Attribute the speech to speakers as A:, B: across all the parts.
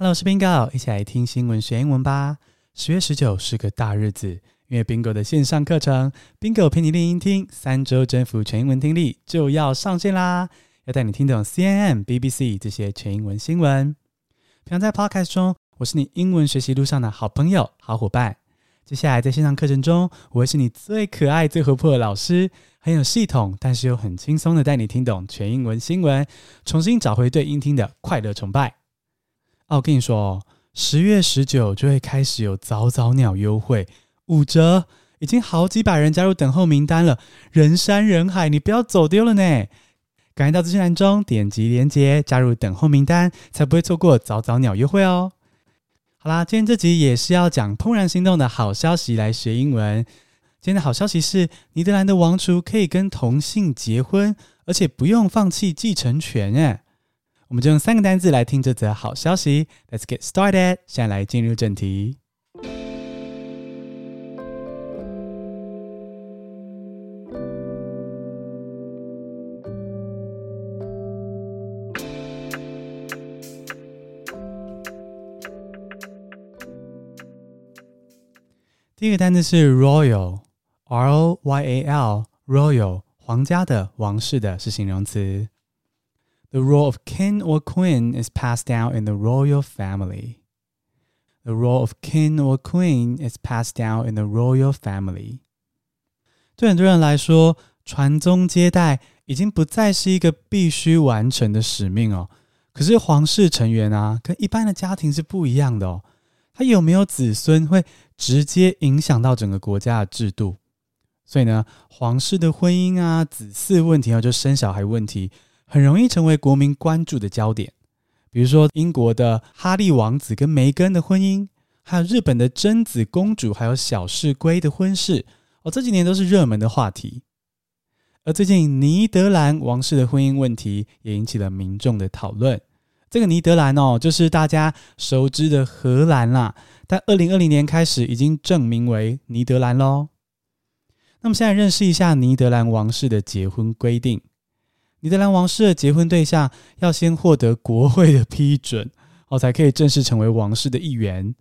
A: Hello，我是 Bingo，一起来听新闻学英文吧。十月十九是个大日子，因为 Bingo 的线上课程 Bingo 陪你练英听，三周征服全英文听力就要上线啦！要带你听懂 CNN、BBC 这些全英文新闻。平常在 Podcast 中，我是你英文学习路上的好朋友、好伙伴。接下来在线上课程中，我会是你最可爱、最活泼的老师，很有系统，但是又很轻松的带你听懂全英文新闻，重新找回对英听的快乐崇拜。哦，我跟你说哦，十月十九就会开始有早早鸟优惠，五折，已经好几百人加入等候名单了，人山人海，你不要走丢了呢！赶紧到资讯栏中点击链接加入等候名单，才不会错过早早鸟优惠哦。好啦，今天这集也是要讲怦然心动的好消息来学英文。今天的好消息是，尼德兰的王储可以跟同性结婚，而且不用放弃继承权诶。我们就用三个单字来听这则好消息。Let's get started。现在来进入正题。第一个单字是 royal，R O Y A L，royal，皇家的、王室的，是形容词。The role of king or queen is passed down in the royal family. The role of king or queen is passed down in the royal family. 对很多人来说，传宗接代已经不再是一个必须完成的使命哦。可是皇室成员啊，跟一般的家庭是不一样的哦。他有没有子孙，会直接影响到整个国家的制度。所以呢，皇室的婚姻啊、子嗣问题啊，就生小孩问题。很容易成为国民关注的焦点，比如说英国的哈利王子跟梅根的婚姻，还有日本的贞子公主，还有小室圭的婚事，哦，这几年都是热门的话题。而最近尼德兰王室的婚姻问题也引起了民众的讨论。这个尼德兰哦，就是大家熟知的荷兰啦，但二零二零年开始已经正名为尼德兰喽。那么现在认识一下尼德兰王室的结婚规定。尼德兰王室的结婚对象要先获得国会的批准，哦，才可以正式成为王室的一员。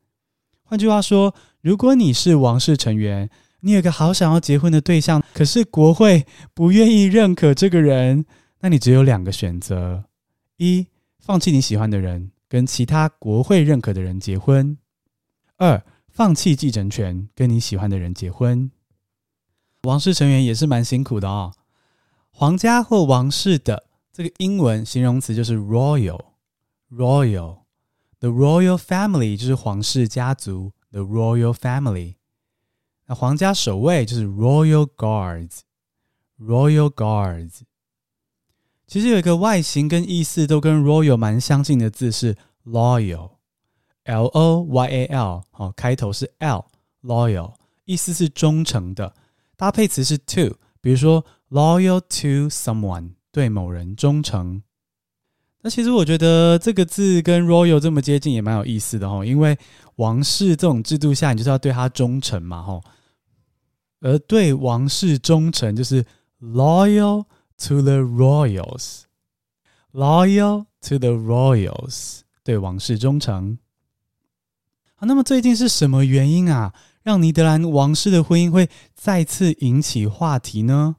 A: 换句话说，如果你是王室成员，你有个好想要结婚的对象，可是国会不愿意认可这个人，那你只有两个选择：一，放弃你喜欢的人，跟其他国会认可的人结婚；二，放弃继承权，跟你喜欢的人结婚。王室成员也是蛮辛苦的哦。皇家或王室的这个英文形容词就是 royal，royal。The royal family 就是皇室家族，the royal family。那皇家守卫就是 royal guards，royal guards。其实有一个外形跟意思都跟 royal 蛮相近的字是 loyal，L O Y A L，好，开头是 L，loyal，意思是忠诚的，搭配词是 to，比如说。Loyal to someone，对某人忠诚。那其实我觉得这个字跟 royal 这么接近，也蛮有意思的哈。因为王室这种制度下，你就是要对他忠诚嘛哈。而对王室忠诚，就是 loyal to the royals，loyal to the royals，对王室忠诚。好，那么最近是什么原因啊，让尼德兰王室的婚姻会再次引起话题呢？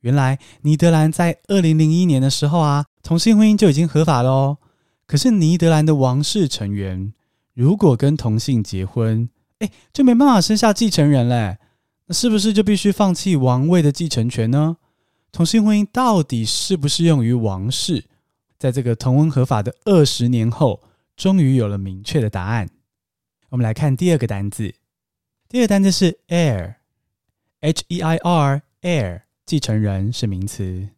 A: 原来，尼德兰在二零零一年的时候啊，同性婚姻就已经合法了哦。可是，尼德兰的王室成员如果跟同性结婚，哎，就没办法生下继承人嘞。那是不是就必须放弃王位的继承权呢？同性婚姻到底适不适用于王室？在这个同婚合法的二十年后，终于有了明确的答案。我们来看第二个单字，第二个单字是 heir，H-E-I-R，heir。继承人是名词。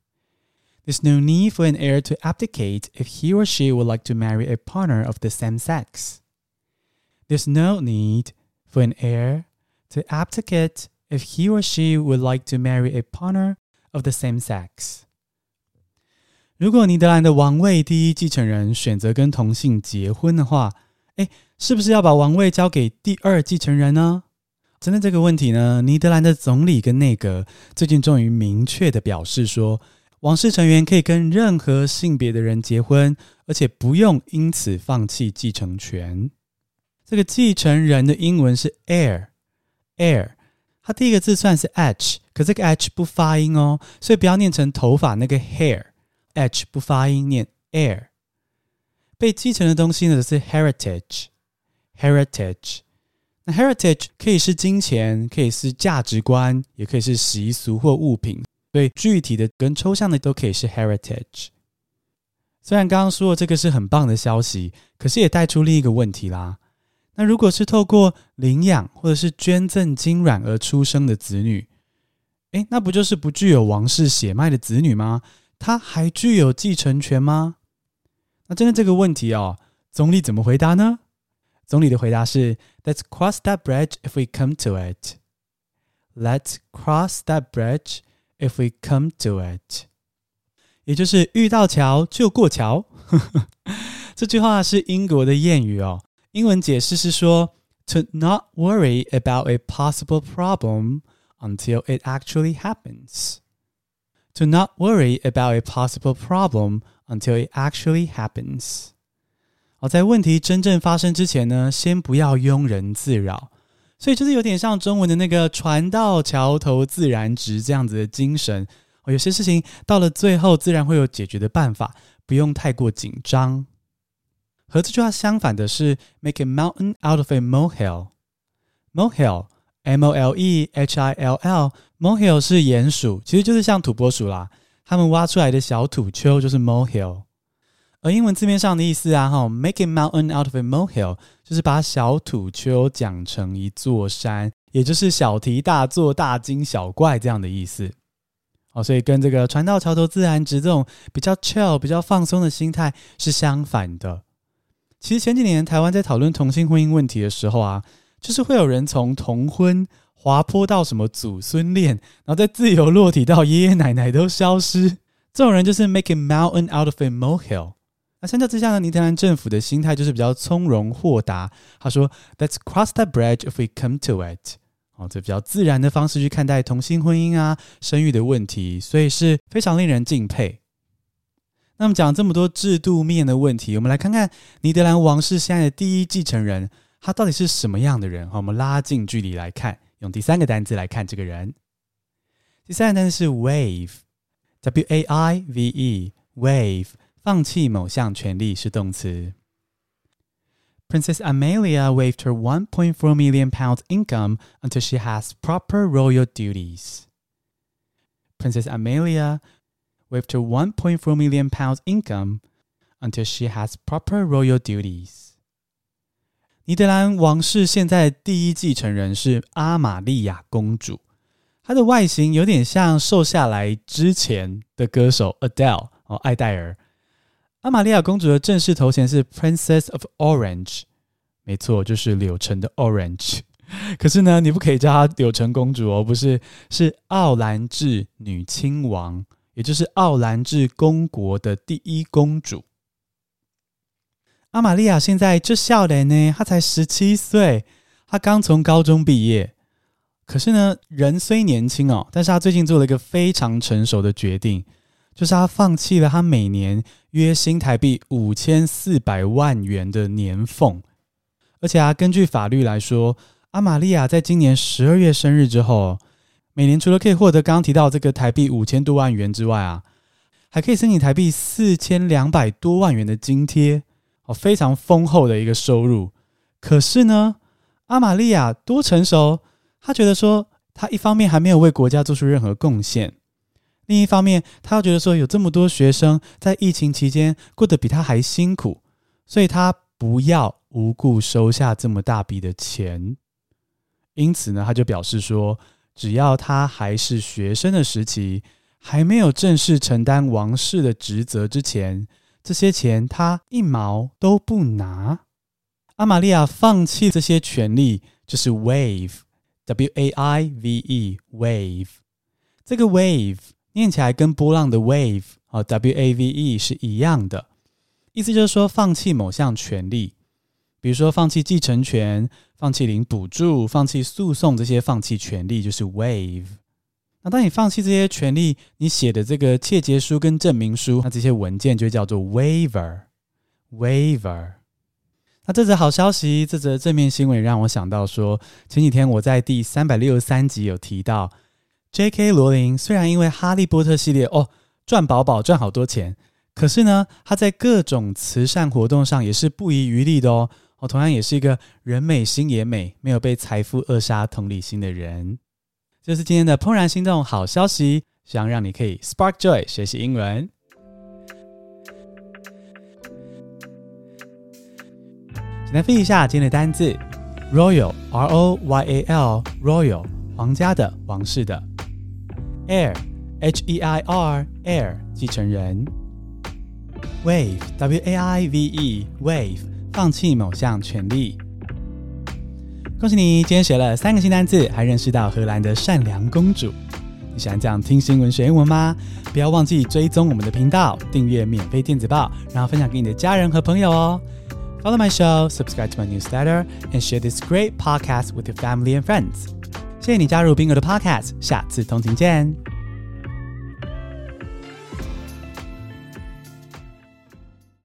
A: There's no need for an heir to abdicate if he or she would like to marry a partner of the same sex. There's no need for an heir to abdicate if he or she would like to marry a partner of the same sex. 如果尼德兰的王位第一继承人选择跟同性结婚的话，诶，是不是要把王位交给第二继承人呢？ 针对这个问题呢，尼德兰的总理跟内阁最近终于明确的表示说，王室成员可以跟任何性别的人结婚，而且不用因此放弃继承权。这个继承人的英文是 heir，heir，它第一个字算是 h，可这个 h 不发音哦，所以不要念成头发那个 hair，h 不发音，念 heir。被继承的东西呢是 heritage，heritage。Heritage 可以是金钱，可以是价值观，也可以是习俗或物品。所以具体的跟抽象的都可以是 heritage。虽然刚刚说的这个是很棒的消息，可是也带出另一个问题啦。那如果是透过领养或者是捐赠精卵而出生的子女，诶，那不就是不具有王室血脉的子女吗？他还具有继承权吗？那针对这个问题哦，总理怎么回答呢？总理的回答是：Let's cross that bridge if we come to it. Let's cross that bridge. If we come to it，也就是遇到桥就过桥。这句话是英国的谚语哦。英文解释是说：To not worry about a possible problem until it actually happens. To not worry about a possible problem until it actually happens。 好，在问题真正发生之前呢，先不要庸人自扰。所以就是有点像中文的那个“船到桥头自然直”这样子的精神哦。有些事情到了最后，自然会有解决的办法，不用太过紧张。和这句话相反的是 “make a mountain out of a molehill”。molehill，M-O-L-E-H-I-L-L，molehill 是鼹鼠，其实就是像土拨鼠啦。他们挖出来的小土丘就是 molehill。而英文字面上的意思啊，哈，make a mountain out of a molehill，就是把小土丘讲成一座山，也就是小题大做、大惊小怪这样的意思。哦，所以跟这个船到桥头自然直这种比较 chill、比较放松的心态是相反的。其实前几年台湾在讨论同性婚姻问题的时候啊，就是会有人从同婚滑坡到什么祖孙恋，然后再自由落体到爷爷奶奶都消失，这种人就是 make a mountain out of a molehill。那相较之下呢，尼德兰政府的心态就是比较从容豁达。他说：“Let's cross that bridge if we come to it。”哦，这比较自然的方式去看待同性婚姻啊、生育的问题，所以是非常令人敬佩。那么讲这么多制度面的问题，我们来看看尼德兰王室现在的第一继承人，他到底是什么样的人？好，我们拉近距离来看，用第三个单字来看这个人。第三个单词是 “wave”，w a i v e wave。放弃某项权利是动词。Princess Amelia waived her 1.4 million pounds income until she has proper royal duties. Princess Amelia waived her 1.4 million pounds income until she has proper royal duties. 尼德兰王室现在第一继承人是阿玛利亚公主，她的外形有点像瘦下来之前的歌手 Adele 哦，艾黛尔。阿玛利亚公主的正式头衔是 Princess of Orange，没错，就是柳橙的 Orange。可是呢，你不可以叫她柳橙公主哦，不是，是奥兰治女亲王，也就是奥兰治公国的第一公主。阿玛利亚现在这笑脸呢，她才十七岁，她刚从高中毕业。可是呢，人虽年轻哦，但是她最近做了一个非常成熟的决定。就是他放弃了他每年约新台币五千四百万元的年俸，而且啊，根据法律来说，阿玛利亚在今年十二月生日之后，每年除了可以获得刚刚提到这个台币五千多万元之外啊，还可以申请台币四千两百多万元的津贴，哦，非常丰厚的一个收入。可是呢，阿玛利亚多成熟，他觉得说，他一方面还没有为国家做出任何贡献。另一方面，他又觉得说有这么多学生在疫情期间过得比他还辛苦，所以他不要无故收下这么大笔的钱。因此呢，他就表示说，只要他还是学生的时期，还没有正式承担王室的职责之前，这些钱他一毛都不拿。阿玛利亚放弃这些权利，就是 wave，w a i v e，wave，。这个 wave。念起来跟波浪的 wave 啊，W A V E 是一样的，意思就是说放弃某项权利，比如说放弃继承权、放弃领补助、放弃诉讼这些放弃权利就是 wave。那当你放弃这些权利，你写的这个切结书跟证明书，那这些文件就叫做 waiver。waiver。那这则好消息，这则正面新闻让我想到说，前几天我在第三百六十三集有提到，J.K. 罗琳虽然因为哈利波特系列哦赚饱饱赚好多钱，可是呢，他在各种慈善活动上也是不遗余力的哦。我同样也是一个人美心也美，没有被财富扼杀同理心的人。这是今天的怦然心动好消息，希望让你可以 spark joy 学习英文。简单复一下今天的单字：royal r o y a l royal 皇家的王室的；heir h e i r heir 继承人 Wave, W-A-I-V-E, wave, 放弃某项权利。恭喜你，今天学了三个新单字，还认识到荷兰的善良公主。你喜欢这样听新闻学英文吗？不要忘记追踪我们的频道，订阅免费电子报，然后分享给你的家人和朋友哦。Follow my show, subscribe to my newsletter, and share this great podcast with your family and friends. 谢谢你加入冰哥的 Podcast，下次通勤见。